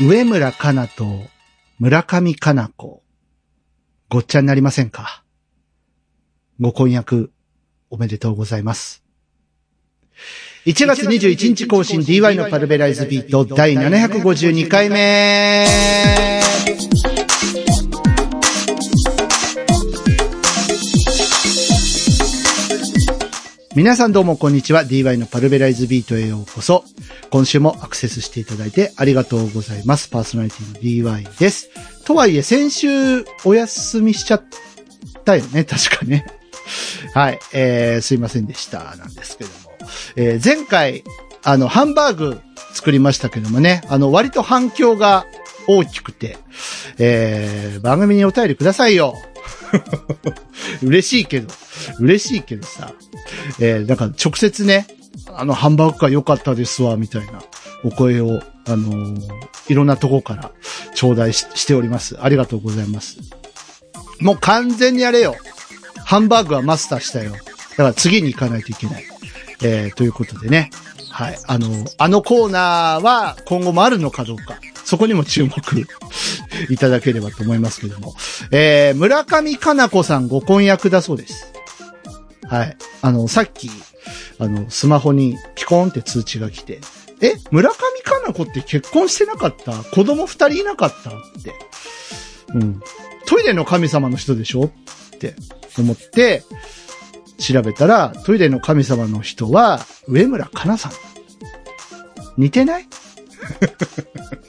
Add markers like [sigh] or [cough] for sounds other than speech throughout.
上村かなと村上かな子、ごっちゃになりませんか。ご婚約、おめでとうございます。1月21日更新 DY のパルベライズビート第752回目。皆さんどうもこんにちは。DY のパルベライズビートへようこそ。今週もアクセスしていただいてありがとうございます。パーソナリティの DY です。とはいえ、先週お休みしちゃったよね。[laughs] 確かね。はい。えー、すいませんでした。なんですけども。えー、前回、あの、ハンバーグ作りましたけどもね。あの、割と反響が大きくて、えー、番組にお便りくださいよ。[laughs] 嬉しいけど、嬉しいけどさ。えー、なんか直接ね、あの、ハンバーグが良かったですわ、みたいなお声を、あのーいろんなとこから頂戴ししております。ありがとうございます。もう完全にやれよ。ハンバーグはマスターしたよ。だから次に行かないといけない。えー、ということでね。はい。あの、あのコーナーは今後もあるのかどうか。そこにも注目 [laughs] いただければと思いますけども。えー、村上かな子さんご婚約だそうです。はい。あの、さっき、あの、スマホにピコンって通知が来て、え、村上かな子って結婚してなかった？子供二人いなかった？って。うん。トイレの神様の人でしょ？って思って、調べたら、トイレの神様の人は、上村かなさん。似てない？[laughs]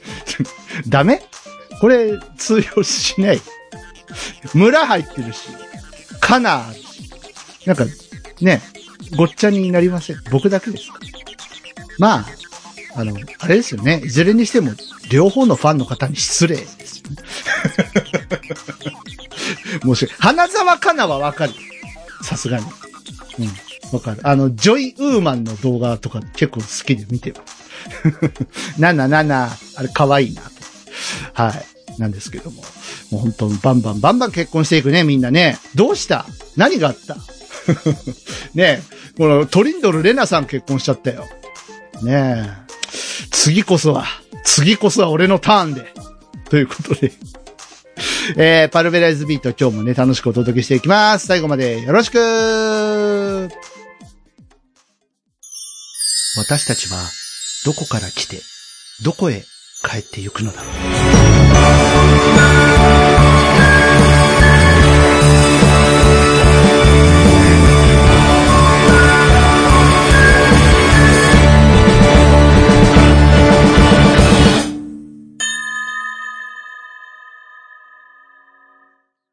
ダメ？これ、通用しない。村入ってるし、かな、なんか、ね、ごっちゃになりません？僕だけですか？まあ、あの、あれですよね。いずれにしても、両方のファンの方に失礼ですよね。[laughs] もし、花沢香菜はわかる。さすがに。うん。わかる。あの、ジョイ・ウーマンの動画とか結構好きで見てる。なななな、あれ可愛いな。はい。なんですけども。もう本当バンバンバンバン結婚していくね、みんなね。どうした？何があった？[laughs] ねえ、このトリンドル・レナさん結婚しちゃったよ。ねえ。次こそは、次こそは俺のターンで。ということで。[laughs] えー、パルベライズビート今日もね、楽しくお届けしていきます。最後までよろしく私たちは、どこから来て、どこへ帰ってゆくのだろう。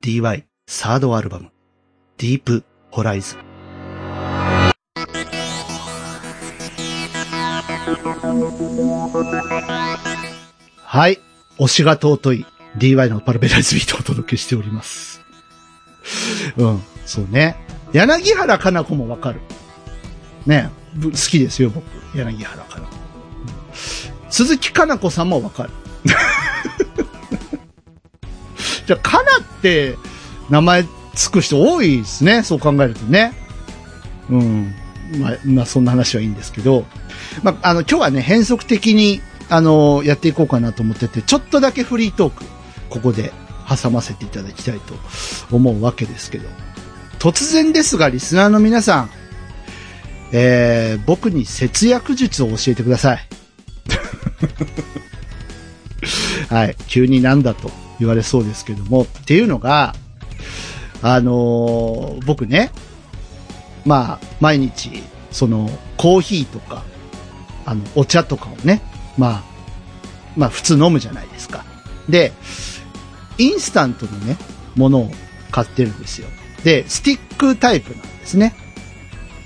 DY サードアルバム、ディープホライズン。はい。推しが尊い DY のパルベライズビートをお届けしております。うん、そうね。柳原かな子もわかる。ね好きですよ、僕。柳原かな子。鈴木かな子さんもわかる。[laughs] じゃあ、かなって名前つく人多いですね。そう考えるとね。うん。まあ、まあ、そんな話はいいんですけど。まあ、あの、今日はね、変則的に、あの、やっていこうかなと思ってて、ちょっとだけフリートーク、ここで挟ませていただきたいと思うわけですけど。突然ですが、リスナーの皆さん、えー、僕に節約術を教えてください。[laughs] はい。急になんだと言われそうですけども。っていうのが、あのー僕ね、まあ、毎日、その、コーヒーとか、あの、お茶とかをね、まあ、まあ、普通飲むじゃないですか。で、インスタントのね、ものを買ってるんですよ。で、スティックタイプなんですね。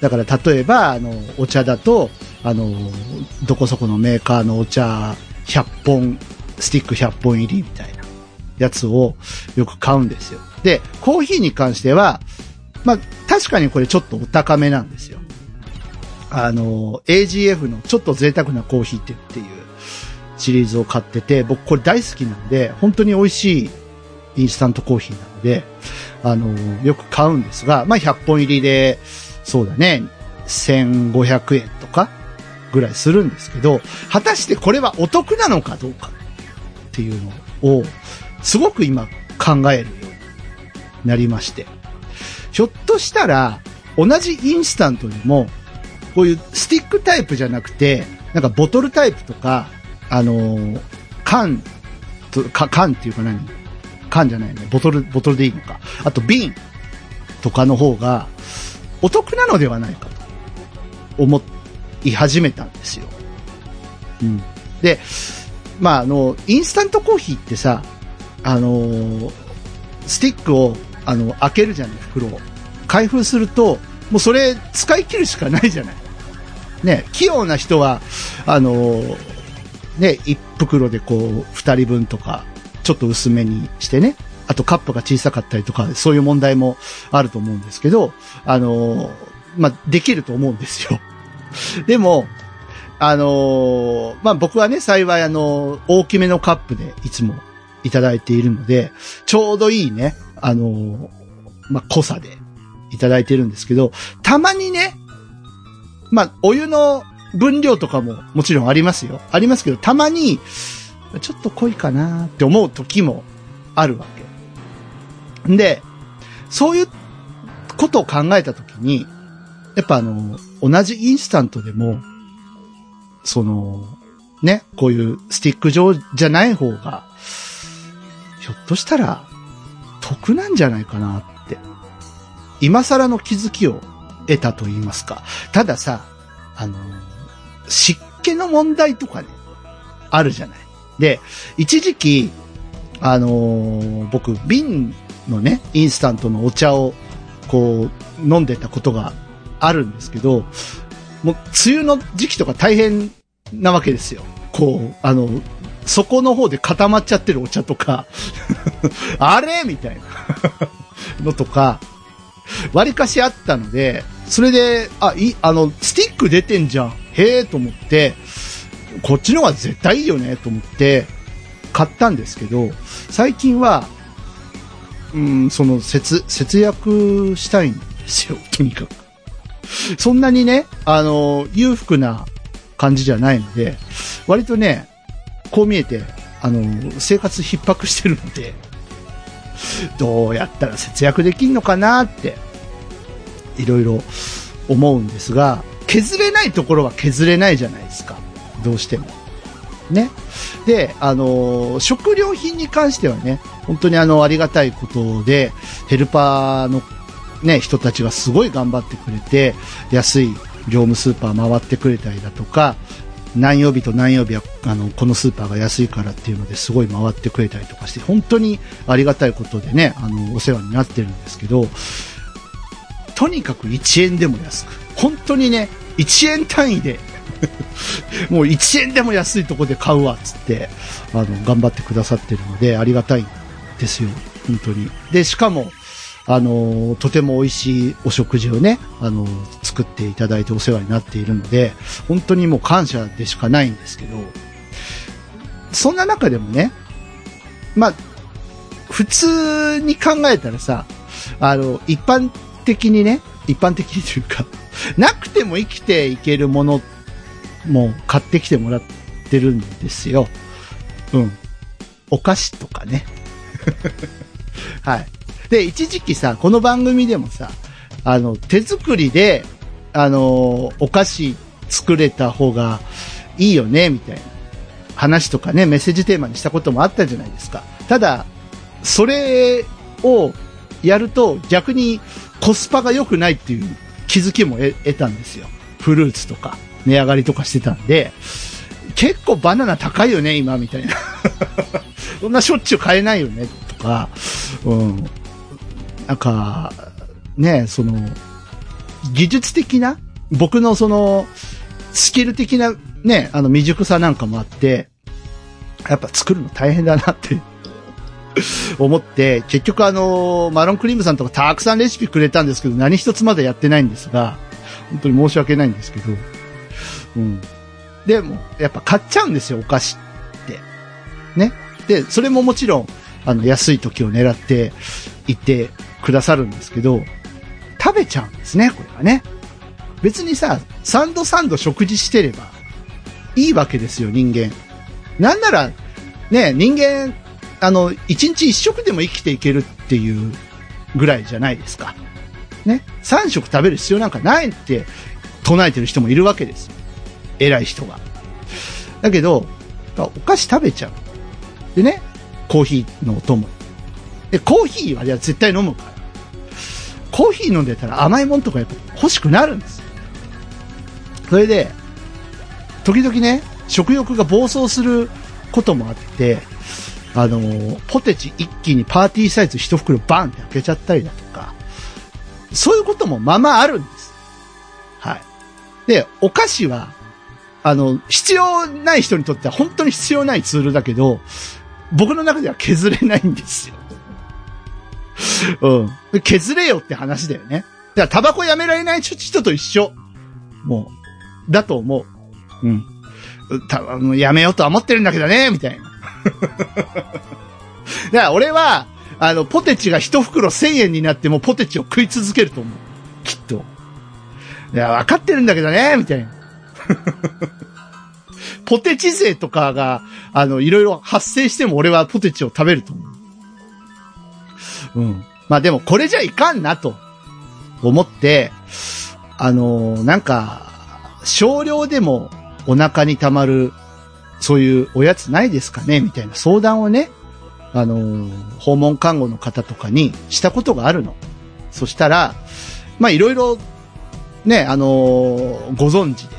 だから、例えば、あの、お茶だと、あの、どこそこのメーカーのお茶100本、スティック100本入りみたいなやつをよく買うんですよ。で、コーヒーに関しては、まあ、確かにこれちょっとお高めなんですよ。あの、AGF のちょっと贅沢なコーヒーってっていうシリーズを買ってて、僕これ大好きなんで、本当に美味しいインスタントコーヒーなので、あの、よく買うんですが、まあ、100本入りで、そうだね、1500円とかぐらいするんですけど、果たしてこれはお得なのかどうか。っていうのを、すごく今考えるようになりまして。ひょっとしたら、同じインスタントでも、こういうスティックタイプじゃなくて、なんかボトルタイプとか、あの、缶と、か、缶っていうか何？缶じゃないね。ボトル、ボトルでいいのか。あと瓶とかの方がお得なのではないかと思い始めたんですよ。うん。で、まあ、あの、インスタントコーヒーってさ、あの、スティックを、あの、開けるじゃない、袋を。開封すると、もうそれ使い切るしかないじゃない。ね、器用な人は、あの、ね、一袋でこう、二人分とか、ちょっと薄めにしてね、あとカップが小さかったりとか、そういう問題もあると思うんですけど、あの、まあ、できると思うんですよ。[laughs] でも、あの、まあ、僕はね、幸いあの、大きめのカップでいつもいただいているので、ちょうどいいね、あの、まあ、濃さでいただいてるんですけど、たまにね、まあ、お湯の分量とかももちろんありますよ。ありますけど、たまに、ちょっと濃いかなって思う時もあるわけ。で、そういうことを考えた時に、やっぱあの、同じインスタントでも、その、ね、こういうスティック状じゃない方が、ひょっとしたら、得なんじゃないかなって。今更の気づきを得たと言いますか。たださ、あの、湿気の問題とかね、あるじゃない。で、一時期、あのー、僕、瓶のね、インスタントのお茶を、こう、飲んでたことがあるんですけど、もう、梅雨の時期とか大変なわけですよ。こう、あの、底の方で固まっちゃってるお茶とか [laughs] あれみたいな [laughs] のとか、割かしあったので、それで、あ、い、あの、スティック出てんじゃん。へえと思って、こっちの方が絶対いいよねと思って、買ったんですけど、最近は、うん、その節、節約したいんですよ、[laughs] とにかく。そんなにね、あの、裕福な感じじゃないので、割とね、こう見えて、あの、生活逼迫してるので、どうやったら節約できんのかなって、いろいろ思うんですが、削れないところは削れないじゃないですか。どうしても。ね。で、あの、食料品に関してはね、本当にあの、ありがたいことで、ヘルパーのね、人たちがすごい頑張ってくれて、安い業務スーパー回ってくれたりだとか、何曜日と何曜日はあのこのスーパーが安いからっていうのですごい回ってくれたりとかして本当にありがたいことでねあのお世話になってるんですけどとにかく1円でも安く本当にね1円単位で [laughs] もう1円でも安いとこで買うわっつってあの頑張ってくださってるのでありがたいんですよ。本当に。でしかもあの、とても美味しいお食事をね、あの、作っていただいてお世話になっているので、本当にもう感謝でしかないんですけど、そんな中でもね、まあ、普通に考えたらさ、あの、一般的にね、一般的にというか、[laughs] なくても生きていけるものも買ってきてもらってるんですよ。うん。お菓子とかね。[laughs] はい。で、一時期さ、この番組でもさ、あの、手作りで、あの、お菓子作れた方がいいよね、みたいな話とかね、メッセージテーマにしたこともあったじゃないですか。ただ、それをやると逆にコスパが良くないっていう気づきも得たんですよ。フルーツとか値上がりとかしてたんで、結構バナナ高いよね、今、みたいな。[laughs] そんなしょっちゅう買えないよね、とか、うん。なんか、ね、その、技術的な、僕のその、スキル的なね、あの未熟さなんかもあって、やっぱ作るの大変だなって [laughs] 思って、結局あの、マロンクリームさんとかたくさんレシピくれたんですけど、何一つまだやってないんですが、本当に申し訳ないんですけど、うん。でも、やっぱ買っちゃうんですよ、お菓子って。ね。で、それももちろん、あの、安い時を狙って行ってくださるんですけど、食べちゃうんですね、これはね。別にさ、サンドサンド食事してればいいわけですよ、人間。なんなら、ね、人間、あの、一日一食でも生きていけるっていうぐらいじゃないですか。ね。三食食べる必要なんかないって唱えてる人もいるわけですよ。偉い人が。だけど、お菓子食べちゃう。でね、コーヒーのお供。で、コーヒーは絶対飲むから。コーヒー飲んでたら甘いもんとかやっぱ欲しくなるんですよ。それで、時々ね、食欲が暴走することもあって、あのー、ポテチ一気にパーティーサイズ一袋バンって開けちゃったりだとか、そういうこともままあるんです。はい。で、お菓子は、あの、必要ない人にとっては本当に必要ないツールだけど、僕の中では削れないんですよ。[laughs] うん。削れよって話だよね。だからタバコやめられない人と一緒。もう、だと思う。うん。たもうやめようとは思ってるんだけどね、みたいな。[laughs] だから俺は、あの、ポテチが一袋千円になってもポテチを食い続けると思う。きっと。いや、わかってるんだけどね、みたいな。[laughs] ポテチ税とかが、あの、いろいろ発生しても俺はポテチを食べると思う。うん。まあでもこれじゃいかんなと思って、あのなんか、少量でもお腹に溜まる、そういうおやつないですかね？みたいな相談をね、あの訪問看護の方とかにしたことがあるの。そしたら、まいろいろ、ね、あのご存知で、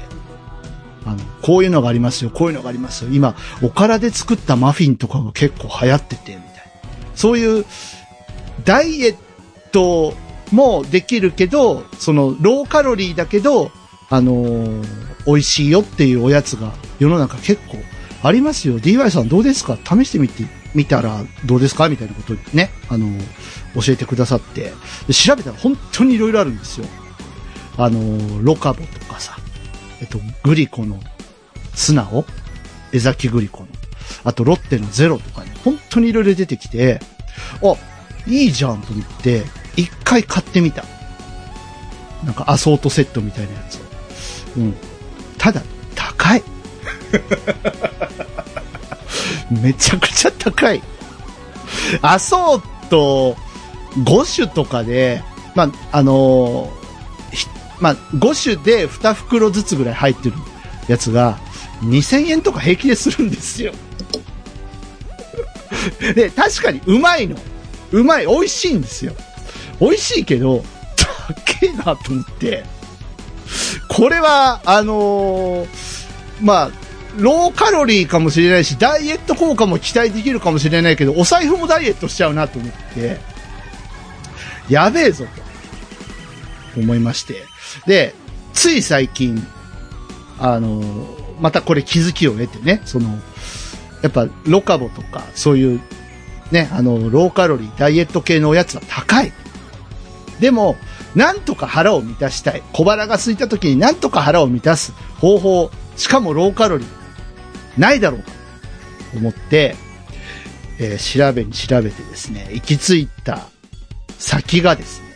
あの、こういうのがありますよ、こういうのがありますよ。今、おからで作ったマフィンとかが結構流行ってて、みたいな。そういう、ダイエットもできるけど、その、ローカロリーだけど、あのー、美味しいよっていうおやつが世の中結構ありますよ。DY さんどうですか？試してみて、みたらどうですか？みたいなことね、あの、教えてくださって。調べたら本当に色々あるんですよ。あの、ロカボとかさ、えっと、グリコのツナを、江崎グリコの、あとロッテのゼロとかね、本当に色々出てきて、あ、いいじゃんと思って、一回買ってみた。なんかアソートセットみたいなやつを。うん。ただ、高い。めちゃくちゃ高い。アソート5種とかで、まあ、あのー、まあ、5種で2袋ずつぐらい入ってるやつが、2000円とか平気でするんですよ。で、確かにうまいの。うまい、美味しいんですよ。美味しいけど、高えなと思って。これは、あのー、まあ、ローカロリーかもしれないし、ダイエット効果も期待できるかもしれないけど、お財布もダイエットしちゃうなと思って、やべえぞと、思いまして。で、つい最近、あのー、またこれ気づきを得てね、その、やっぱロカボとか、そういうね、あの、ローカロリー、ダイエット系のおやつは高い。でも、なんとか腹を満たしたい。小腹が空いた時になんとか腹を満たす方法、しかもローカロリー、ないだろうかと思って、えー、調べに調べてですね、行き着いた先がですね、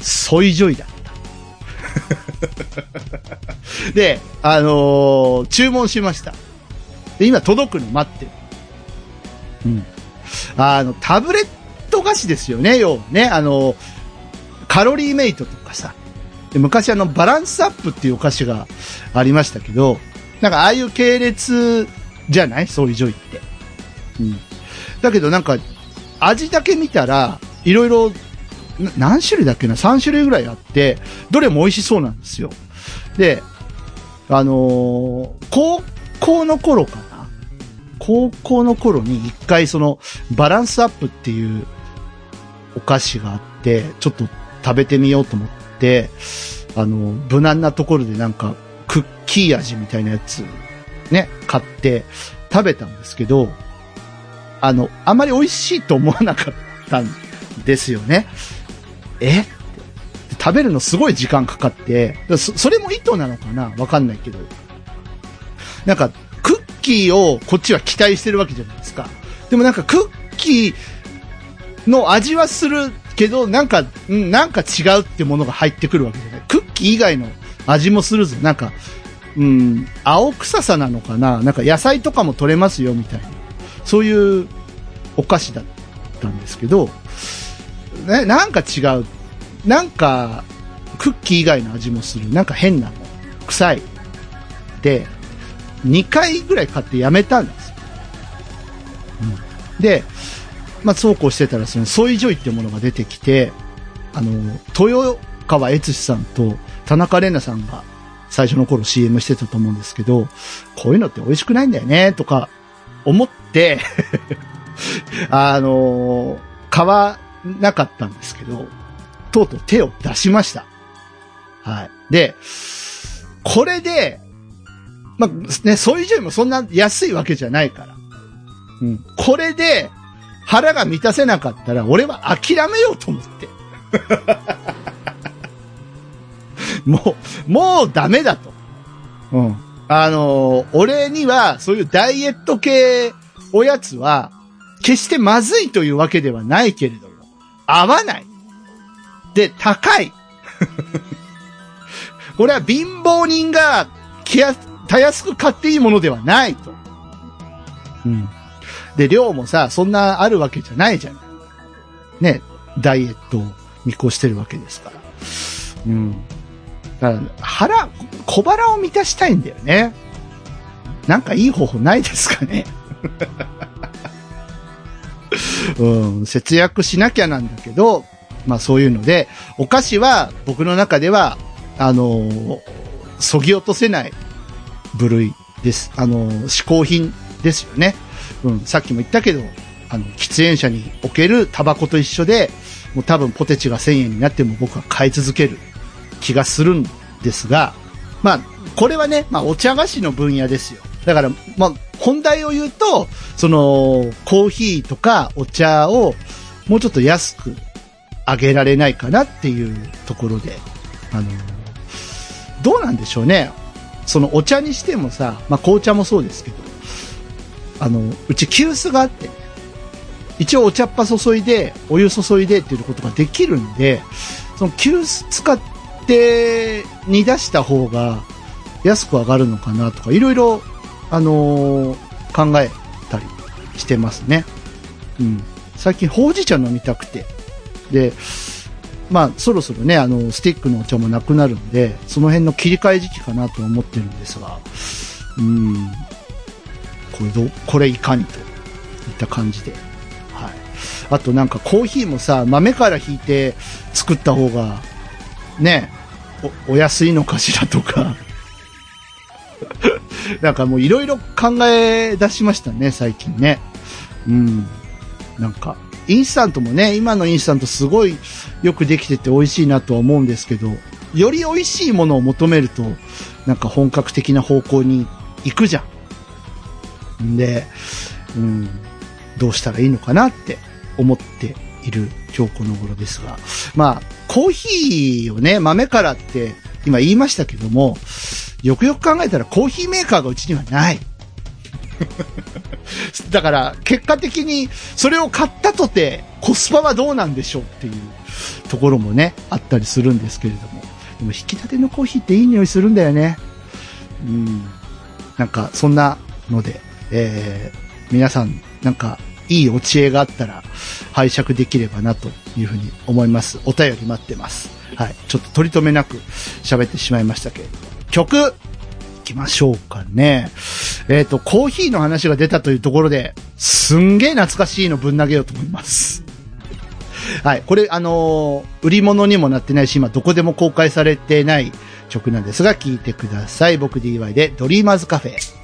ソイジョイだった。[laughs] で、あのー、注文しました。で、今届くの待ってる。うん。あの、タブレット菓子ですよね、要はね。あの、カロリーメイトとかさ。で昔あの、バランスアップっていうお菓子がありましたけど、なんかああいう系列じゃない？そういうジョイって。うん。だけどなんか、味だけ見たら、いろいろ、何種類だっけな ?3 種類ぐらいあって、どれも美味しそうなんですよ。で、あのー、高校の頃かな？高校の頃に一回そのバランスアップっていうお菓子があって、ちょっと食べてみようと思って、あの、無難なところでなんかクッキー味みたいなやつね、買って食べたんですけど、あの、あまり美味しいと思わなかったんですよね。え？食べるのすごい時間かかって、そそれも意図なのかな？わかんないけど。なんか、クッキーをこっちは期待してるわけじゃないですか。でもなんかクッキーの味はするけど、なんか、んなんか違うってものが入ってくるわけじゃない。クッキー以外の味もするぞ。なんか、うん、青臭さなのかななんか野菜とかも取れますよみたいな。そういうお菓子だったんですけど、ね、なんか違う。なんか、クッキー以外の味もする。なんか変なの。臭い。で、2回ぐらい買ってやめたんですよ。うん、で、まあ、そうこうしてたら、その、ソイジョイってものが出てきて、あの、豊川悦司さんと田中玲奈さんが最初の頃 CM してたと思うんですけど、こういうのって美味しくないんだよね、とか思って [laughs] あの買わなかったんですけど、とうとう手を出しました。はい。で、これで、まあ、ね、そういうジョイもそんな安いわけじゃないから。うん。これで、腹が満たせなかったら、俺は諦めようと思って。[laughs] もう、もうダメだと。うん。あのー俺には、そういうダイエット系おやつは、決してまずいというわけではないけれども、合わない。で、高い。[laughs] これは貧乏人が、気や、たやすく買っていいものではないと。うん。で、量もさ、そんなあるわけじゃないじゃない。ね、ダイエットを見越してるわけですから。うん。だから、腹、小腹を満たしたいんだよね。なんかいい方法ないですかね。[laughs] うん、節約しなきゃなんだけど、まあそういうので、お菓子は僕の中では、あのー、そぎ落とせない部類です。あのー、嗜好品ですよね。うん、さっきも言ったけど、あの、喫煙者におけるタバコと一緒で、もう多分ポテチが1000円になっても僕は買い続ける気がするんですが、まあ、これはね、まあ、お茶菓子の分野ですよ。だから、まあ、本題を言うと、その、コーヒーとかお茶をもうちょっと安くあげられないかなっていうところで、あの、どうなんでしょうね。そのお茶にしてもさ、まあ、紅茶もそうですけど、あの、うち急須があって、一応お茶っ葉注いで、お湯注いでっていうことができるんで、その急須使って煮出した方が安く上がるのかなとか、いろいろ、あのー考えたりしてますね。うん。最近ほうじ茶飲みたくて。で、まあ、そろそろね、あの、スティックのお茶もなくなるんで、その辺の切り替え時期かなと思ってるんですが、うん。これど、これいかにといった感じで。はい。あとなんかコーヒーもさ、豆から引いて作った方が、ね、お、お安いのかしらとか。[laughs] なんかもういろいろ考え出しましたね、最近ね。うん。なんか、インスタントもね、今のインスタントすごいよくできてて美味しいなとは思うんですけど、より美味しいものを求めると、なんか本格的な方向に行くじゃん。んで、うん、どうしたらいいのかなって思っている今日この頃ですが。まあ、コーヒーをね、豆からって今言いましたけども、よくよく考えたらコーヒーメーカーがうちにはない。[laughs] だから、結果的にそれを買ったとてコスパはどうなんでしょうっていうところもね、あったりするんですけれども。でも引き立てのコーヒーっていい匂いするんだよね。うん。なんか、そんなので、えー、皆さん、なんか、いいお知恵があったら、拝借できればなというふうに思います。お便り待ってます。はい。ちょっと取り留めなく喋ってしまいましたけれども。曲行きましょうかね。えっ、と、コーヒーの話が出たというところで、すんげえ懐かしいのぶん投げようと思います。はい。これ、あのー売り物にもなってないし、今どこでも公開されてない曲なんですが、聴いてください。僕 DY で、ドリーマーズカフェ。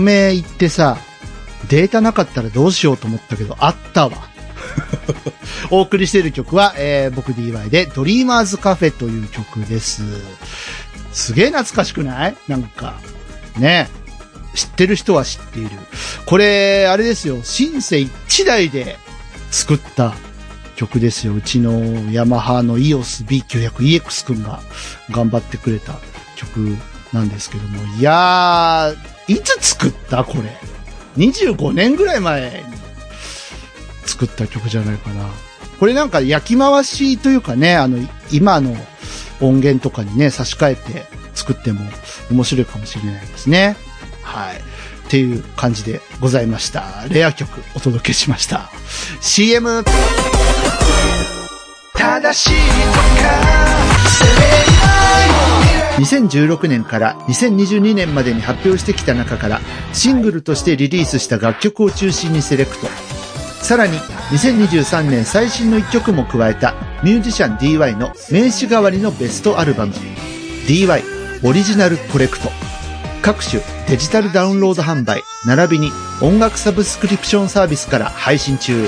名言ってさ、データなかったらどうしようと思ったけど、あったわ。[laughs] お送りしている曲は、えー、僕 DY で、ドリーマーズカフェという曲です。すげえ懐かしくない？なんか、ね。知ってる人は知っている。これ、あれですよ、シンセ1台で作った曲ですよ。うちのヤマハの EOS B900EX くんが頑張ってくれた曲なんですけども。いやー、いつ作ったこれ？25年ぐらい前に作った曲じゃないかな。これなんか焼き回しというかね、あの、今の音源とかにね、差し替えて作っても面白いかもしれないですね。はい。っていう感じでございました。レア曲お届けしました。CM! 正しいとか2016年から2022年までに発表してきた中からシングルとしてリリースした楽曲を中心にセレクト。さらに2023年最新の一曲も加えたミュージシャン DY の名刺代わりのベストアルバム DY オリジナルコレクト。各種デジタルダウンロード販売、並びに音楽サブスクリプションサービスから配信中。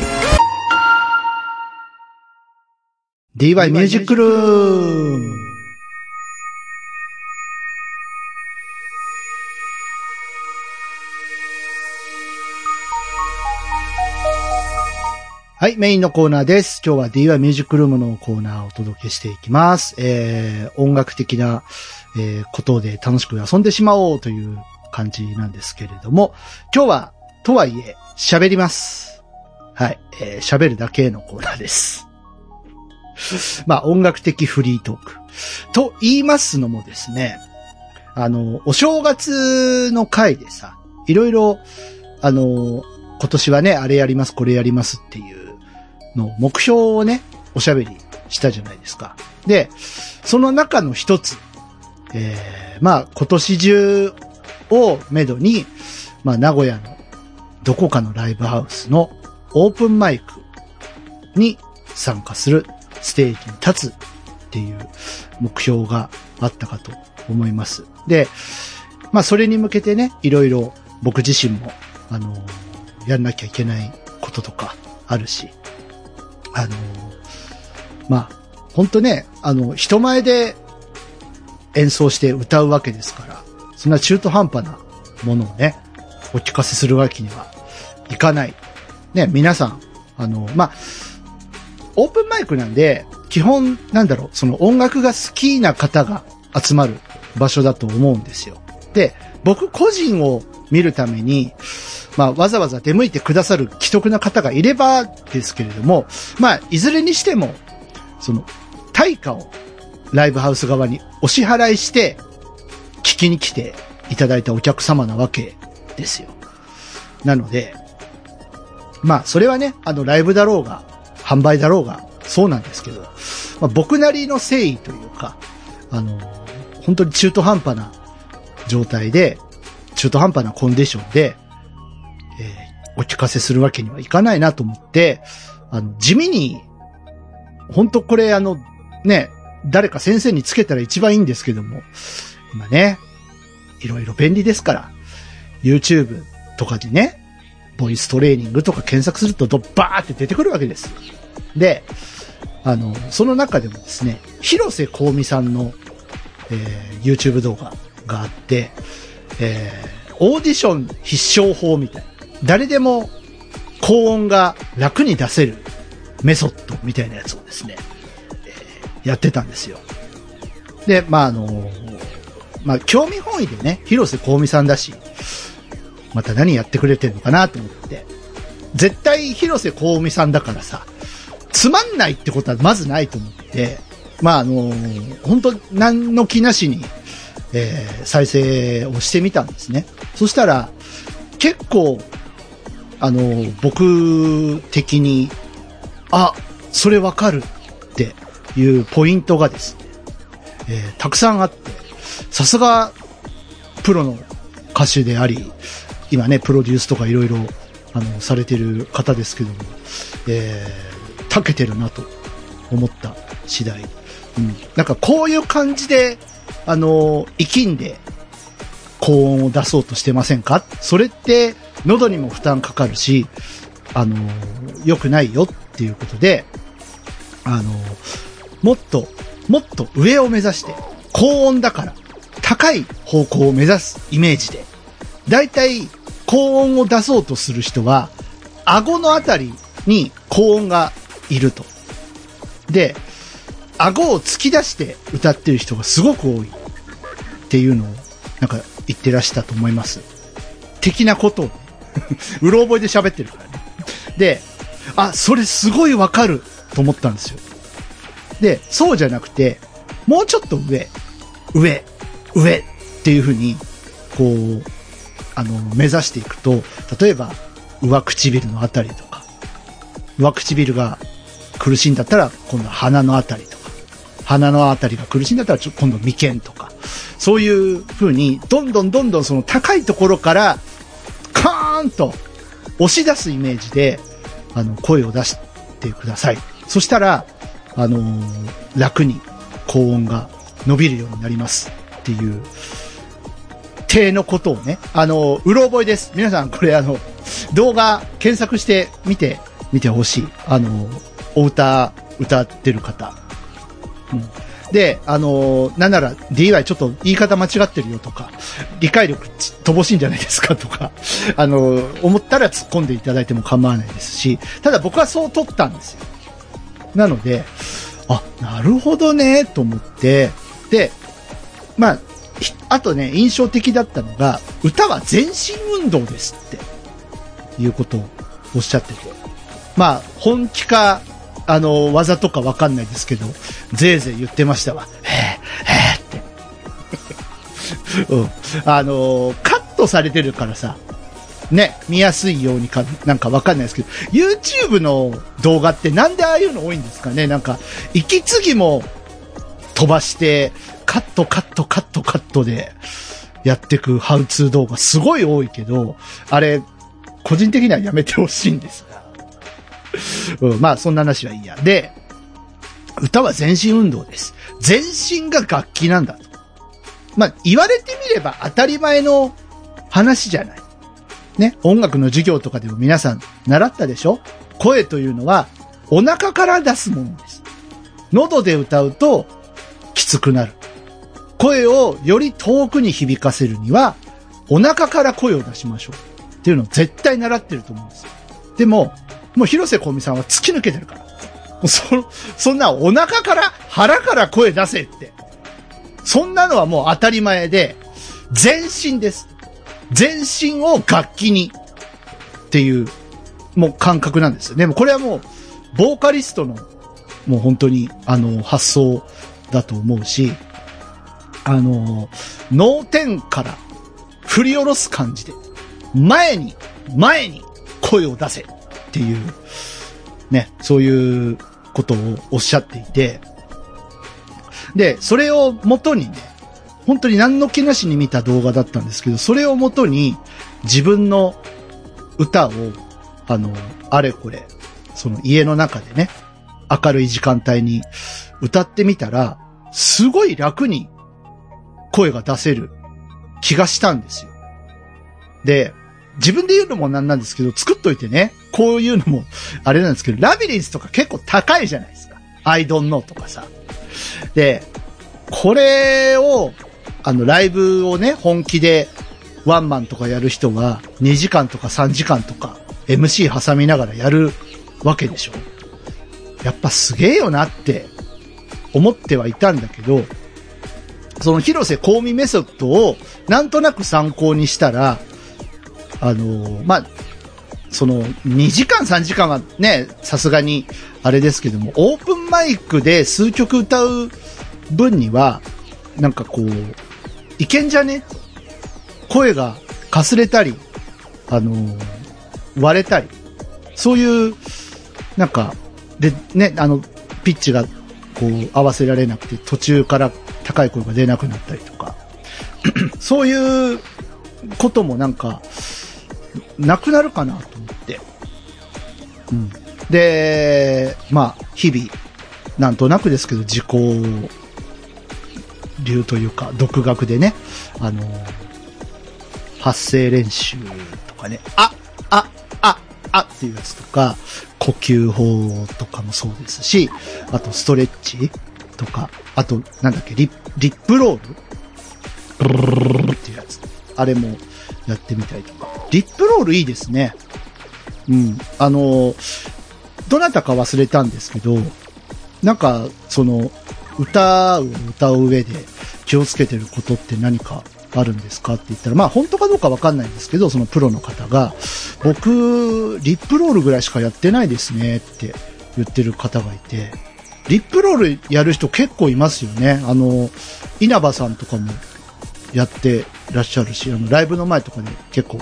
DY ミュージックルームはい、メインのコーナーです。今日は DY ミュージックルームのコーナーをお届けしていきます。えー、音楽的な、えー、ことで楽しく遊んでしまおうという感じなんですけれども、今日は、とはいえ、喋ります。はい、えー、喋るだけのコーナーです。[laughs] まあ、音楽的フリートーク。と言いますのもですね、あの、お正月の回でさ、いろいろ、あの、今年はね、あれやります、これやりますっていうの目標をね、おしゃべりしたじゃないですか。で、その中の一つ、えー、まあ、今年中をめどに、まあ、名古屋のどこかのライブハウスのオープンマイクに参加する、ステージに立つっていう目標があったかと思います。で、まあ、それに向けてね、いろいろ僕自身も、あの、やんなきゃいけないこととかあるし、あの、まあ、本当ね、あの、人前で演奏して歌うわけですから、そんな中途半端なものをね、お聞かせするわけにはいかない。ね、皆さん、あの、まあ、オープンマイクなんで、基本、なんだろう、その音楽が好きな方が集まる場所だと思うんですよ。で、僕個人を見るために、まあ、わざわざ出向いてくださる既得な方がいればですけれども、まあ、いずれにしても、その、対価をライブハウス側にお支払いして、聞きに来ていただいたお客様なわけですよ。なので、まあ、それはね、あの、ライブだろうが、販売だろうが、そうなんですけど、まあ、僕なりの誠意というか、あの、本当に中途半端な状態で、中途半端なコンディションで、えーお聞かせするわけにはいかないなと思って、あの、地味に、本当これあの、ね、誰か先生につけたら一番いいんですけども、今ね、いろいろ便利ですから、YouTube とかでね、ボイストレーニングとか検索するとドバーって出てくるわけです。で、あの、その中でもですね、広瀬香美さんの、えー YouTube 動画があって、えーオーディション必勝法みたいな。誰でも高音が楽に出せるメソッドみたいなやつをですね、えーやってたんですよ。で、まあ、あのまあ、興味本位でね、広瀬香美さんだし、また何やってくれてんのかなと思って。絶対広瀬香美さんだからさ、つまんないってことはまずないと思って、まあ、あの本当何の気なしに、えー再生をしてみたんですね。そしたら、結構、あの僕的に、あ、それわかるっていうポイントがですね、えーたくさんあって、さすが、プロの歌手であり、今ね、プロデュースとかいろいろ、あの、されてる方ですけども、えー、長けてるなと思った次第。うん。なんかこういう感じで、あの、生きんで、高音を出そうとしてませんか？それって喉にも負担かかるし、あの、良くないよっていうことで、あの、もっと、もっと上を目指して、高音だから、高い方向を目指すイメージで、だいたい高音を出そうとする人は、顎のあたりに高音がいると。で、顎を突き出して歌ってる人がすごく多いっていうのを、なんか言ってらしたと思います。的なことを、[laughs] うろ覚えで喋ってるからね。で、あ、それすごいわかると思ったんですよ。で、そうじゃなくて、もうちょっと上、上、上っていうふうに、こう、あの、目指していくと、例えば、上唇のあたりとか、上唇が苦しいんだったら、今度は鼻のあたりとか、鼻のあたりが苦しいんだったら、ちょ今度眉間とか、そういう風に、どんどんどんどんその高いところから、カーンと押し出すイメージで、あの、声を出してください。そしたら、あの、楽に高音が伸びるようになりますっていう、手のことをね、あの、うろ覚えです。皆さんこれあの、動画検索してみて、見てほしい。あの、お歌、歌ってる方。で、あのー、なんなら DY ちょっと言い方間違ってるよとか、理解力乏しいんじゃないですかとか、あのー、思ったら突っ込んでいただいても構わないですし、ただ僕はそう取ったんですよ。なので、あ、なるほどね、と思って、で、まあ、あとね、印象的だったのが、歌は全身運動ですっていうことをおっしゃってて。まあ、本気か、あの、技とかわかんないですけど、ぜいぜい言ってましたわ。へえ、へえって。[laughs] うん。あの、カットされてるからさ、ね、見やすいようにか、なんかわかんないですけど、YouTube の動画ってなんでああいうの多いんですかね？なんか、息継ぎも飛ばして、カットカットカットカットでやってくハウツー動画すごい多いけど、あれ、個人的にはやめてほしいんです。[laughs] うん、まあ、そんな話はいいや。で、歌は全身運動です。全身が楽器なんだと。まあ、言われてみれば当たり前の話じゃない。ね、音楽の授業とかでも皆さん習ったでしょ声というのはお腹から出すものです。喉で歌うときつくなる。声をより遠くに響かせるにはお腹から声を出しましょう。っていうのを絶対習ってると思うんですよ。でも、もう広瀬香美さんは突き抜けてるから。もうそ、そんなお腹から腹から声出せって。そんなのはもう当たり前で、全身です。全身を楽器にっていう、もう感覚なんですよ。でもこれはもう、ボーカリストの、もう本当に、あの、発想だと思うし、あの、脳天から振り下ろす感じで、前に、前に声を出せっっていう、ね、そういうことをおっしゃっていて、で、それを元にね、本当に何の気なしに見た動画だったんですけど、それをもとに自分の歌を、あの、あれこれ、その家の中でね、明るい時間帯に歌ってみたら、すごい楽に声が出せる気がしたんですよ。で、自分で言うのもなんなんですけど、作っといてね、こういうのも、あれなんですけど、ラビリンスとか結構高いじゃないですか。アイドンノーとかさ。で、これをあの、ライブをね、本気でワンマンとかやる人は2時間とか3時間とか MC 挟みながらやるわけでしょ。やっぱすげえよなって思ってはいたんだけど、その広瀬香美メソッドをなんとなく参考にしたら、あのまあ、その2時間3時間はね、さすがにあれですけども、オープンマイクで数曲歌う分には、なんかこう、いけんじゃね？声がかすれたり、あのー、割れたり、そういう、なんか、で、ね、あの、ピッチが、こう、合わせられなくて、途中から高い声が出なくなったりとか、[clears throat] そういうこともなんか、なくなるかなと思って。うん。で、まあ、日々、なんとなくですけど、自己流というか、独学でね、あの、発声練習とかね、あ、あ、あ、あっていうやつとか、呼吸法とかもそうですし、あとストレッチとか、あと、なんだっけ、リップロールっていうやつ。あれもやってみたりとか。リップロールいいですね。うん。あの、どなたか忘れたんですけど、なんか、その、歌を歌う上で気をつけてることって何かあるんですかって言ったら、まあ本当かどうかわかんないんですけど、そのプロの方が、僕、リップロールぐらいしかやってないですねって言ってる方がいて、リップロールやる人結構いますよね。あの、稲葉さんとかもやってらっしゃるし、あの、ライブの前とかで結構、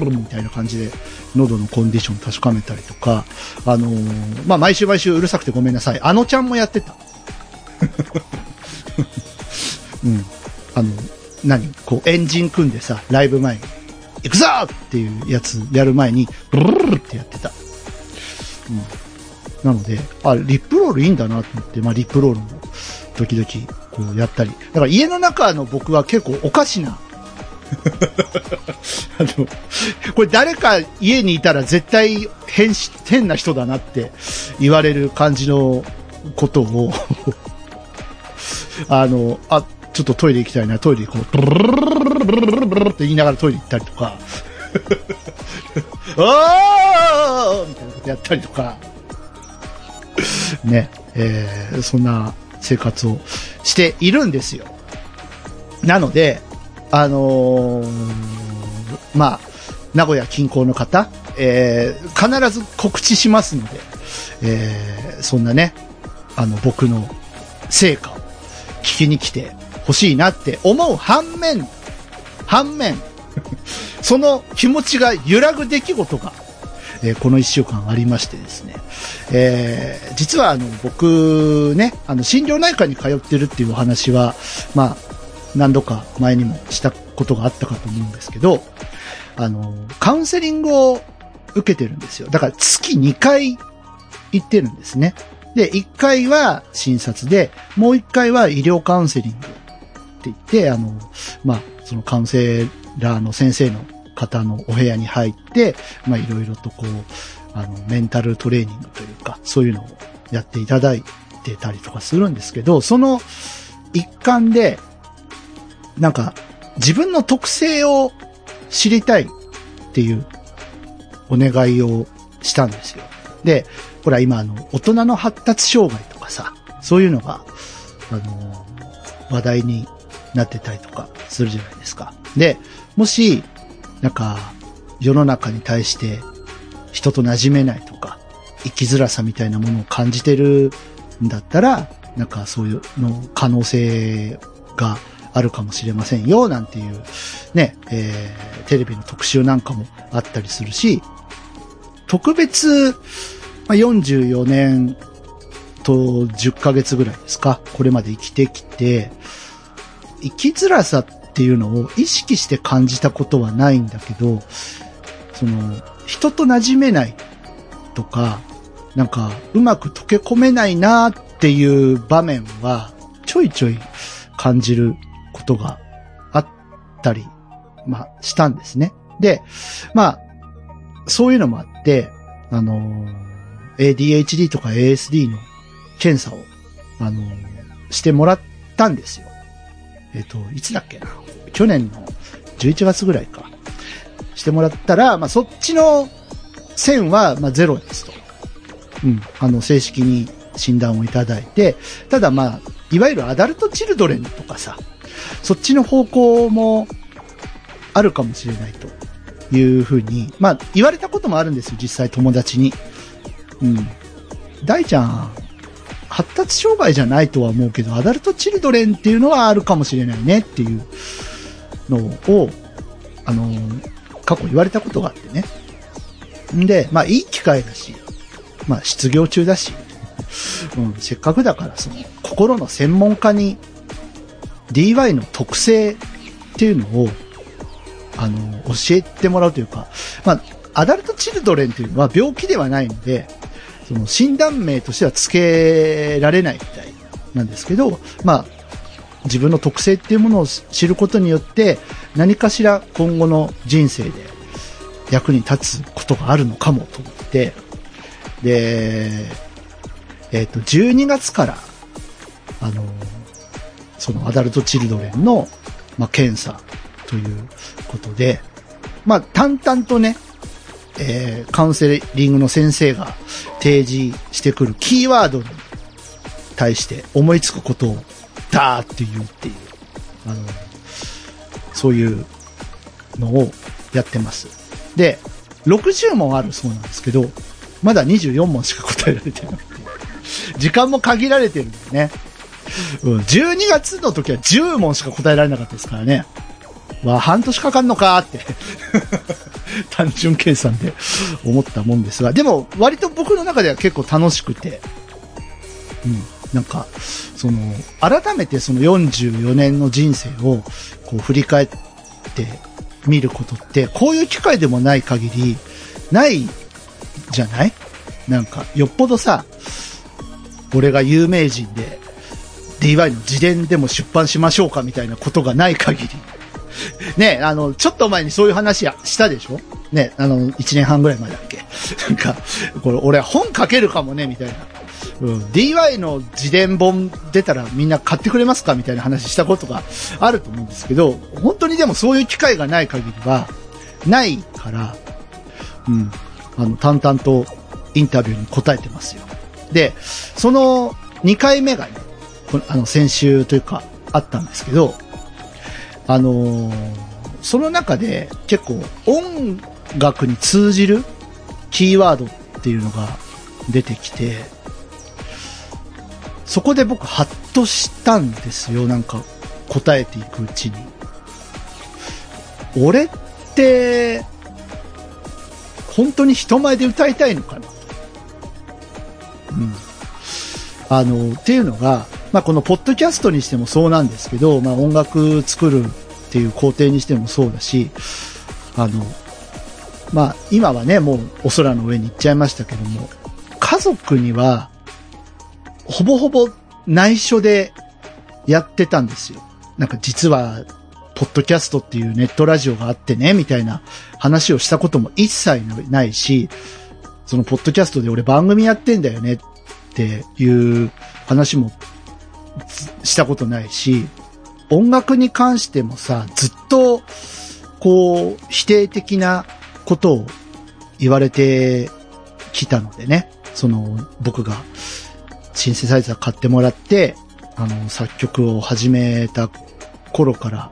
みたいな感じで、喉のコンディション確かめたりとか、あのー、まあ、毎週毎週うるさくてごめんなさい。あのちゃんもやってた。[laughs] うん。あの、何？こう、エンジン組んでさ、ライブ前に、行くぞっていうやつやる前に、ブルルルってやってた。うん。なので、あ、リップロールいいんだなと思って、まあ、リップロールも、時々、やったり。だから家の中の僕は結構おかしな、[laughs] あの、これ誰か家にいたら絶対変し、変な人だなって言われる感じのことを、[laughs] あの、あ、ちょっとトイレ行きたいな、トイレ行こう、ブルルルルルルルルルルルって言いながらトイレ行ったりとか、あーみたいなことやったりとか、ね、えー、そんな生活をしているんですよ。なので、あのーまあ、名古屋近郊の方、えー、必ず告知しますので、えー、そんなね、あの、僕の成果を聞きに来てほしいなって思う反面、反面、その気持ちが揺らぐ出来事が、えーこの一週間ありましてですね、えー実はあの、僕ね、あの、心療内科に通ってるっていうお話は、まあ、何度か前にもしたことがあったかと思うんですけど、あの、カウンセリングを受けてるんですよ。だから月2回行ってるんですね。で、1回は診察で、もう1回は医療カウンセリングって言って、あの、まあ、そのカウンセラーの先生の方のお部屋に入って、まあ、いろいろとこう、あの、メンタルトレーニングというか、そういうのをやっていただいてたりとかするんですけど、その一環で、なんか、自分の特性を知りたいっていうお願いをしたんですよ。で、ほら今あの、大人の発達障害とかさ、そういうのが、あの、話題になってたりとかするじゃないですか。で、もし、なんか、世の中に対して人と馴染めないとか、生きづらさみたいなものを感じてるんだったら、なんかそういうの可能性があるかもしれませんよ、なんていう、ね、えー、テレビの特集なんかもあったりするし、特別、まあ、44年と10ヶ月ぐらいですか、これまで生きてきて、生きづらさっていうのを意識して感じたことはないんだけど、その、人と馴染めないとか、なんか、うまく溶け込めないなっていう場面は、ちょいちょい感じることがあったり、まあ、したんですね。で、まあ、そういうのもあって、あの、ADHD とか ASD の検査を、あの、してもらったんですよ。えっ、と、いつだっけ？な。去年の11月ぐらいか。してもらったら、まあ、そっちの線は、まあ、ゼロですと。うん。あの、正式に診断をいただいて、ただまあ、いわゆるアダルトチルドレンとかさ、そっちの方向もあるかもしれないというふうに、まあ、言われたこともあるんですよ、実際友達に。うん。大ちゃん、発達障害じゃないとは思うけど、アダルトチルドレンっていうのはあるかもしれないねっていうのを、あの、過去言われたことがあってね。んで、まあいい機会だし、まあ失業中だし、うん、せっかくだからその心の専門家に DY の特性っていうのを、あの、教えてもらうというか、まあ、アダルトチルドレンというのは病気ではないので、その診断名としては付けられないみたいなんですけど、まあ、自分の特性っていうものを知ることによって、何かしら今後の人生で役に立つことがあるのかもと思って、で、えっ、ー、と、12月から、あの、そのアダルトチルドレンの、まあ、検査ということで、まあ、淡々とね、えー、カウンセリングの先生が提示してくるキーワードに対して思いつくことをダーって言うっていう、あの、そういうのをやってます。で、60問あるそうなんですけど、まだ24問しか答えられてなくて、時間も限られてるんでね。うん、12月の時は10問しか答えられなかったですからね。まあ、半年かかんのかって [laughs] 単純計算で思ったもんですが、でも、割と僕の中では結構楽しくて、うん、なんか、その、改めてその44年の人生を、こう振り返って見ることって、こういう機会でもない限り、ないじゃない？なんか、よっぽどさ、俺が有名人で、DY の自伝でも出版しましょうかみたいなことがない限り。ね、あの、ちょっと前にそういう話したでしょ？ね、あの、1年半ぐらい前だっけ？なんか、これ俺本書けるかもね、みたいな。うん、DY の自伝本出たらみんな買ってくれますか？みたいな話したことがあると思うんですけど、本当にでもそういう機会がない限りは、ないから、うん、あの、淡々とインタビューに答えてますよ。で、その2回目がね、あの、先週というか、あったんですけど、あのー、その中で結構音楽に通じるキーワードっていうのが出てきて、そこで僕ハッとしたんですよ。なんか答えていくうちに。俺って、本当に人前で歌いたいのかな？うん。あの、っていうのが、まあ、このポッドキャストにしてもそうなんですけど、まあ、音楽作るっていう工程にしてもそうだし、あの、まあ、今はね、もうお空の上に行っちゃいましたけども、家族には、ほぼほぼ内緒でやってたんですよ。なんか実は、ポッドキャストっていうネットラジオがあってね、みたいな話をしたことも一切ないし、そのポッドキャストで俺番組やってんだよねっていう話もしたことないし、音楽に関してもさ、ずっと、こう、否定的なことを言われてきたのでね、その、僕がシンセサイザー買ってもらって、あの、作曲を始めた頃から、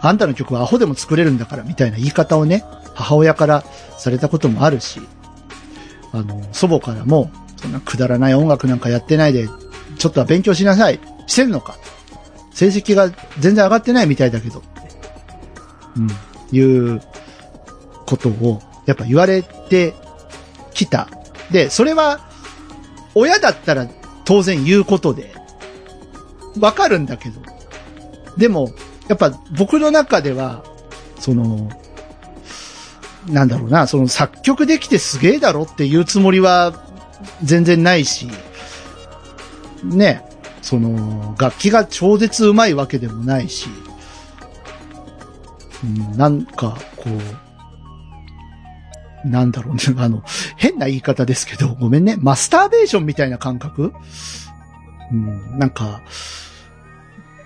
あんたの曲はアホでも作れるんだから、みたいな言い方をね、母親からされたこともあるし、あの、祖母からも、そんなくだらない音楽なんかやってないで、ちょっとは勉強しなさい。してるのか。成績が全然上がってないみたいだけど。うん。いうことを、やっぱ言われてきた。で、それは、親だったら当然言うことで、わかるんだけど。でも、やっぱ僕の中では、その、なんだろうな、その作曲できてすげえだろっていうつもりは全然ないし、ね、その、楽器が超絶うまいわけでもないし、うん、なんか、こう、なんだろうね、[laughs] あの、変な言い方ですけど、ごめんね、マスターベーションみたいな感覚？うん、なんか、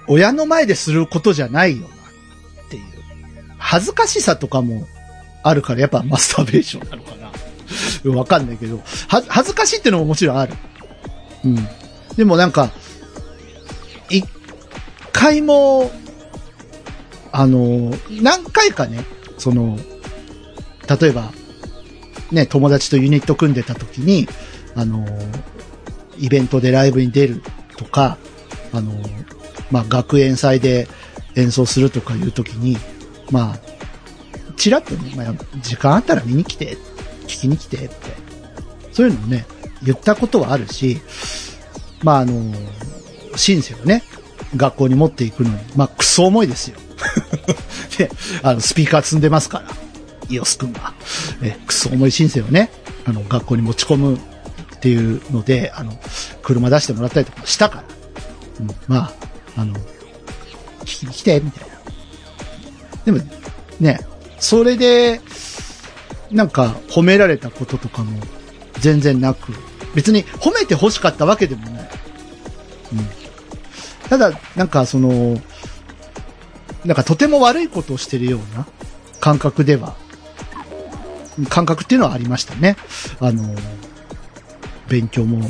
親の前ですることじゃないよな、っていう。恥ずかしさとかもあるから、やっぱマスターベーションなのかな。[laughs] わかんないけど、は、恥ずかしいってのももちろんある。うん。でもなんか、一回も、あの、何回かね、その、例えば、ね、友達とユニット組んでた時に、あの、イベントでライブに出るとか、あの、まあ、学園祭で演奏するとかいう時に、まあ、ちらっとね、まあ、時間あったら見に来て、聞きに来てって、そういうのをね、言ったことはあるし、まあ、あの、シンセをね、学校に持っていくのに、まあ、クソ重いですよ。[laughs] で、あの、スピーカー積んでますから、イオス君が。え、クソ重いシンセをね、あの、学校に持ち込むっていうので、あの、車出してもらったりとかしたから。うん、まあ、あの、聞きに来て、みたいな。でも、ね、それで、なんか褒められたこととかも全然なく、別に褒めて欲しかったわけでもない。ただ、なんかその、なんかとても悪いことをしてるような感覚では、感覚っていうのはありましたね。あの、勉強も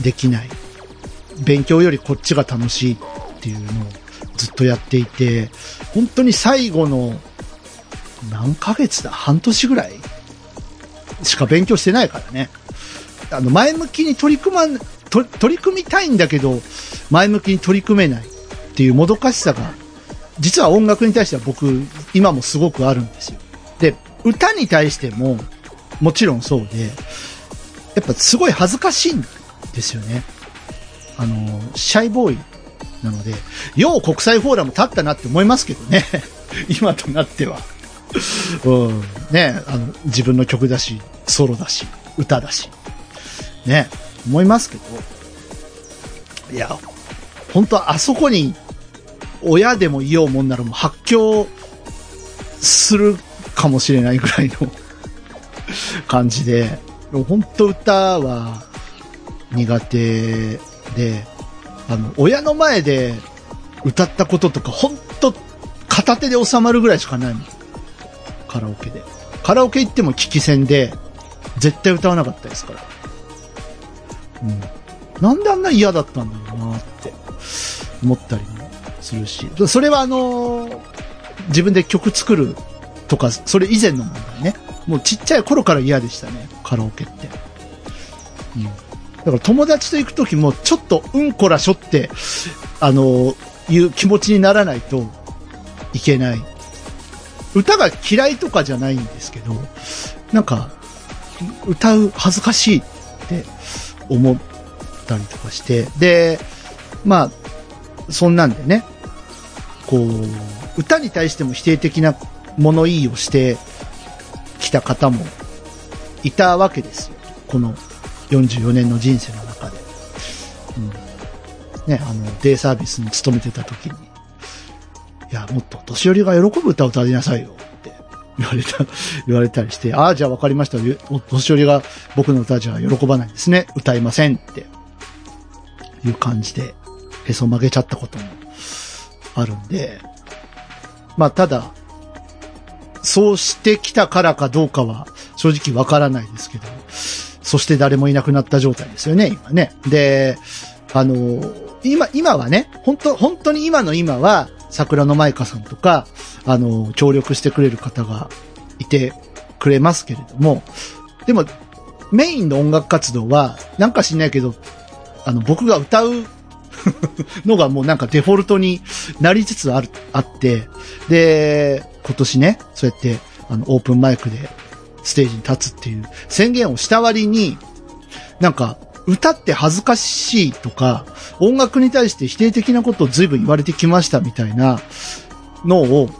できない。勉強よりこっちが楽しいっていうのをずっとやっていて、本当に最後の何ヶ月だ？半年ぐらいしか勉強してないからね。あの、前向きに取り組ま、取り組みたいんだけど、前向きに取り組めないっていうもどかしさが、実は音楽に対しては僕、今もすごくあるんですよ。で、歌に対しても、もちろんそうで、やっぱすごい恥ずかしいんですよね。あの、シャイボーイなので、よう国際フォーラム立ったなって思いますけどね。[laughs] 今となっては。うん。ね、あの、自分の曲だし、ソロだし、歌だし。ね、思いますけど。いや、本当あそこに、親でもいようもんならもう発狂するかもしれないぐらいの感じで、でも本当歌は苦手で、あの、親の前で歌ったこととか、本当片手で収まるぐらいしかないもん。カラオケで。カラオケ行っても聞き戦で、絶対歌わなかったですから。うん。なんであんな嫌だったんだろうなって思ったりもするし。それはあのー、自分で曲作るとか、それ以前の問題ね。もうちっちゃい頃から嫌でしたね、カラオケって。うん。だから友達と行くときもちょっとうんこらしょって、あのー、いう気持ちにならないといけない。歌が嫌いとかじゃないんですけど、なんか、歌う恥ずかしいって思ったりとかして、で、まあ、そんなんでね、こう、歌に対しても否定的な物言いをしてきた方もいたわけですよ。この44年の人生の中で。うん。ね、あの、デイサービスに勤めてた時に、いや、もっと年寄りが喜ぶ歌を歌いなさいよ言われた、[laughs] 言われたりして、ああ、じゃあわかりました。お年寄りが僕の歌じゃ喜ばないんですね。歌いませんっていう感じで、へそ曲げちゃったこともあるんで、まあ、ただ、そうしてきたからかどうかは正直わからないですけど、そして誰もいなくなった状態ですよね、今ね。で、あの、今、今はね、本当本当に今の今は、桜の舞香さんとか、あの、協力してくれる方がいてくれますけれども、でも、メインの音楽活動は、なんか知んないけど、あの、僕が歌う [laughs] のがもうなんかデフォルトになりつつある、あって、で、今年ね、そうやって、あの、オープンマイクでステージに立つっていう宣言をした割に、なんか、歌って恥ずかしいとか、音楽に対して否定的なことを随分言われてきましたみたいなのを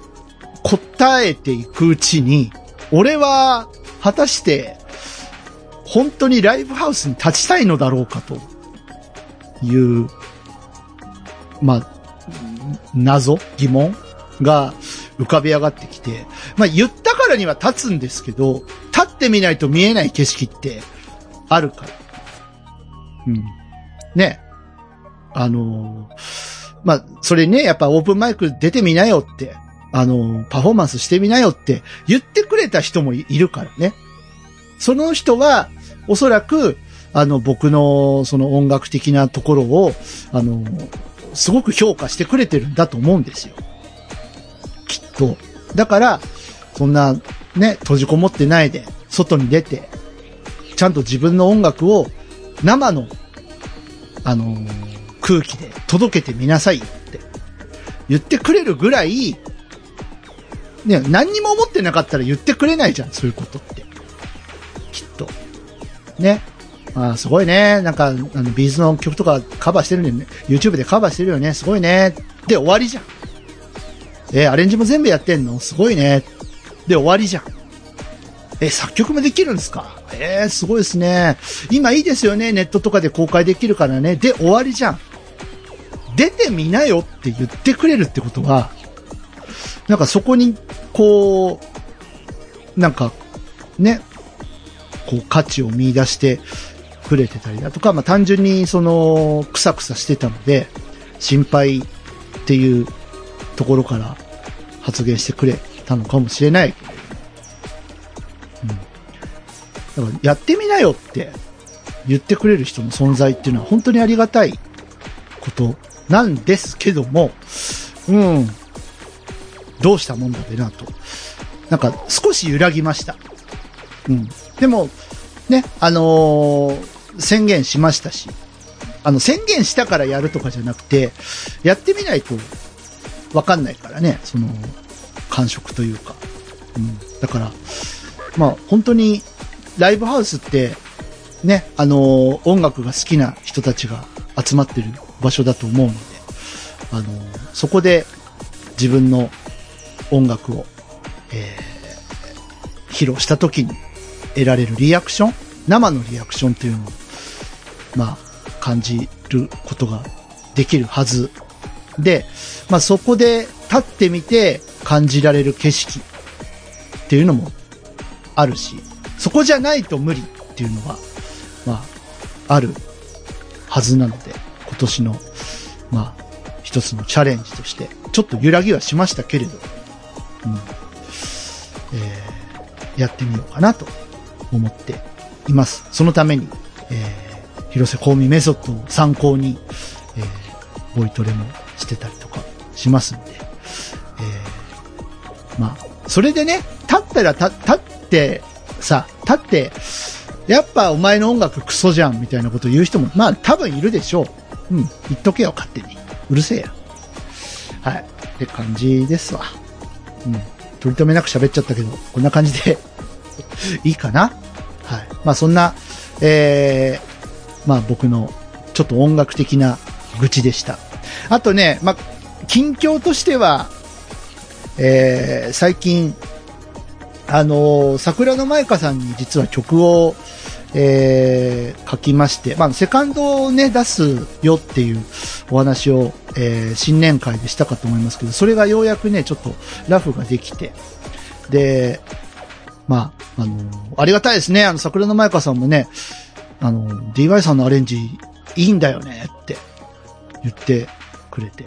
答えていくうちに、俺は果たして本当にライブハウスに立ちたいのだろうかという、まあ、謎疑問が浮かび上がってきて、まあ言ったからには立つんですけど、立ってみないと見えない景色ってあるから。うん。ね。あの、まあ、それね、やっぱオープンマイク出てみなよって、あの、パフォーマンスしてみなよって言ってくれた人もいるからね。その人は、おそらく、あの、僕の、その音楽的なところを、あの、すごく評価してくれてるんだと思うんですよ。きっと。だから、そんな、ね、閉じこもってないで、外に出て、ちゃんと自分の音楽を生の、あのー、空気で届けてみなさいって言ってくれるぐらい、ね、何にも思ってなかったら言ってくれないじゃん、そういうことって。きっと。ね。ああ、すごいね。なんか、あの、ビーズの曲とかカバーしてるね。YouTube でカバーしてるよね。すごいね。で、終わりじゃん。えー、アレンジも全部やってんの？すごいね。で、終わりじゃん。え、作曲もできるんですか？えー、すごいですね。今いいですよね。ネットとかで公開できるからね。で、終わりじゃん。出てみなよって言ってくれるってことは、なんかそこに、こう、なんか、ね、こう価値を見出してくれてたりだとか、まあ単純にその、くさくさしてたので、心配っていうところから発言してくれたのかもしれない。からやってみなよって言ってくれる人の存在っていうのは本当にありがたいことなんですけども、うん。どうしたもんだべなと。なんか少し揺らぎました。うん。でも、ね、あのー、宣言しましたし、あの、宣言したからやるとかじゃなくて、やってみないとわかんないからね、その、感触というか。うん。だから、まあ、本当に、ライブハウスって、ね、あのー、音楽が好きな人たちが集まってる場所だと思うので、あのー、そこで自分の音楽を、えー、披露した時に得られるリアクション生のリアクションっていうのを、まあ、感じることができるはず。で、まあそこで立ってみて感じられる景色っていうのもあるし、そこじゃないと無理っていうのは、まあ、あるはずなので、今年の、まあ、一つのチャレンジとして、ちょっと揺らぎはしましたけれど、うん。えー、やってみようかなと思っています。そのために、えー、広瀬香美メソッドを参考に、えー、ボイトレもしてたりとかしますんで、えー、まあ、それでね、立ったら、立って、さ、立って、やっぱお前の音楽クソじゃんみたいなこと言う人も、まあ多分いるでしょう。うん、言っとけよ、勝手に。うるせえや。はい。って感じですわ。うん。取り留めなく喋っちゃったけど、こんな感じで [laughs] いいかな？はい。まあそんな、えー、まあ僕のちょっと音楽的な愚痴でした。あとね、まあ、近況としては、えー、最近、あの、桜の舞香さんに実は曲を、えー、書きまして、まあ、セカンドをね、出すよっていうお話を、えー、新年会でしたかと思いますけど、それがようやくね、ちょっとラフができて、で、まあ、あのー、ありがたいですね。あの、桜の舞香さんもね、あの、DY さんのアレンジいいんだよねって言ってくれて、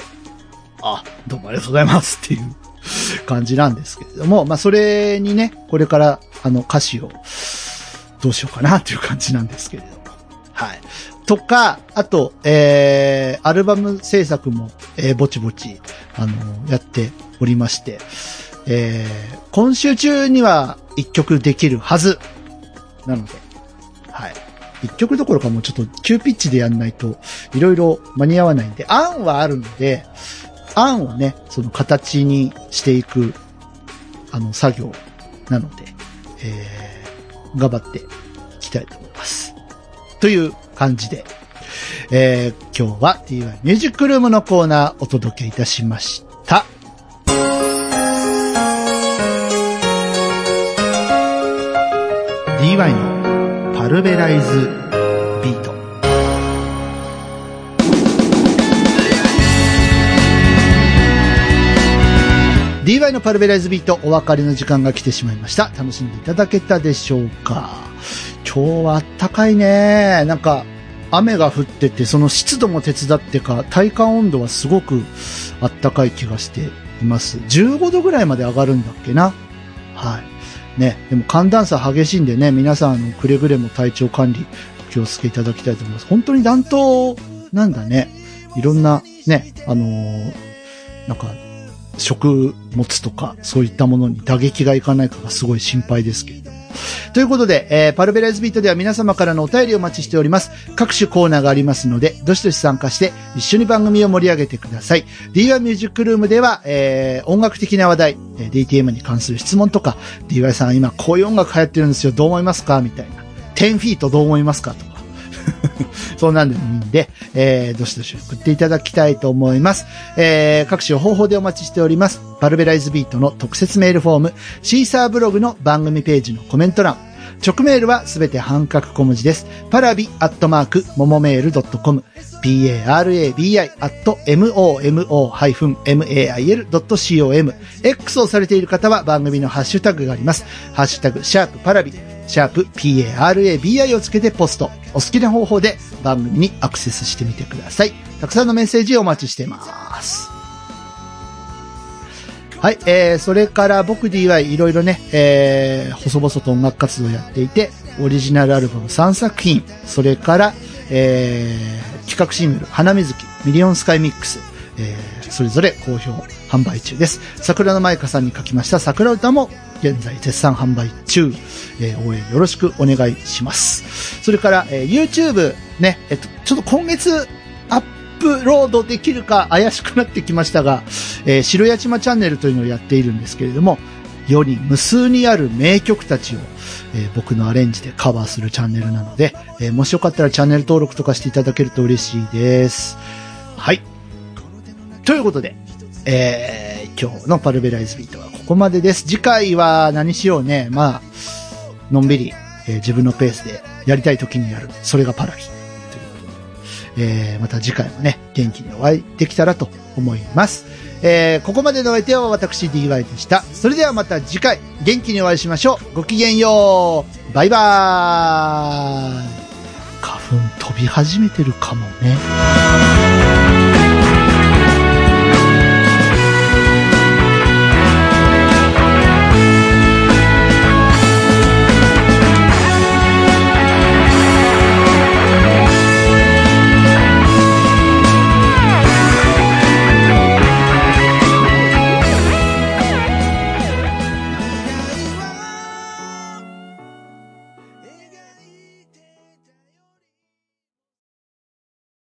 あ、どうもありがとうございますっていう [laughs] 感じなんですけれども、まあ、それにね、これから、あの、歌詞を、どうしようかなっていう感じなんですけれども。はい。とか、あと、えー、アルバム制作も、えー、ぼちぼち、あの、やっておりまして、えー、今週中には一曲できるはず。なので、はい。一曲どころかもうちょっと急ピッチでやんないと、いろいろ間に合わないんで、案はあるので、案をね、その形にしていく、あの、作業なので、えー、頑張っていきたいと思います。という感じで、えー、今日は DY ミュージックルームのコーナーお届けいたしました。DY のパルベライズ DY のパルベライズビートお別れの時間が来てしまいました。楽しんでいただけたでしょうか？今日はあったかいね。なんか、雨が降ってて、その湿度も手伝ってか、体感温度はすごくあったかい気がしています。15度ぐらいまで上がるんだっけな？はい。ね、でも寒暖差激しいんでね、皆さん、あの、くれぐれも体調管理、お気をつけいただきたいと思います。本当に暖冬なんだね。いろんな、ね、あのー、なんか、食物とか、そういったものに打撃がいかないかがすごい心配ですけれども。ということで、えー、パルベライズビートでは皆様からのお便りをお待ちしております。各種コーナーがありますので、どしどし参加して一緒に番組を盛り上げてください。DY ミュージックルームでは、えー、音楽的な話題、えー、DTM に関する質問とか、DY さん今こういう音楽流行ってるんですよ、どう思いますか？みたいな。10フィートどう思いますか？と [laughs] そうなんでもいいんで、えー、どしどし送っていただきたいと思います。えー、各種方法でお待ちしております。パルベライズビートの特設メールフォーム、シーサーブログの番組ページのコメント欄、直メールはすべて半角小文字です。パラビアットマーク、ももメールドットコム、parabi アット momo-mail.com、X をされている方は番組のハッシュタグがあります。ハッシュタグ、シャープパラビ、シャープ parabi をつけてポスト。お好きな方法で番組にアクセスしてみてください。たくさんのメッセージをお待ちしています。はい、えー、それから僕 DY いろいろね、えー、細々と音楽活動をやっていて、オリジナルアルバム3作品、それから、えー、企画シングル、花水木、ミリオンスカイミックス、えー、それぞれ好評販売中です。桜の舞香さんに書きました桜歌も現在絶賛販売中、えー応援よろしくお願いします。それから、えー YouTube ね、えっと、ちょっと今月アップロードできるか怪しくなってきましたが、えー白八島チャンネルというのをやっているんですけれども、世に無数にある名曲たちを、えー僕のアレンジでカバーするチャンネルなので、えーもしよかったらチャンネル登録とかしていただけると嬉しいです。はい。ということで、えー今日のパルベライズビートはここまでです。次回は何しようね。まあ、のんびり、えー自分のペースでやりたい時にやる。それがパラビ。ということで、えーまた次回もね、元気にお会いできたらと思います。えーここまでのお相手は私 DY でした。それではまた次回、元気にお会いしましょう。ごきげんよう。バイバーイ。花粉飛び始めてるかもね。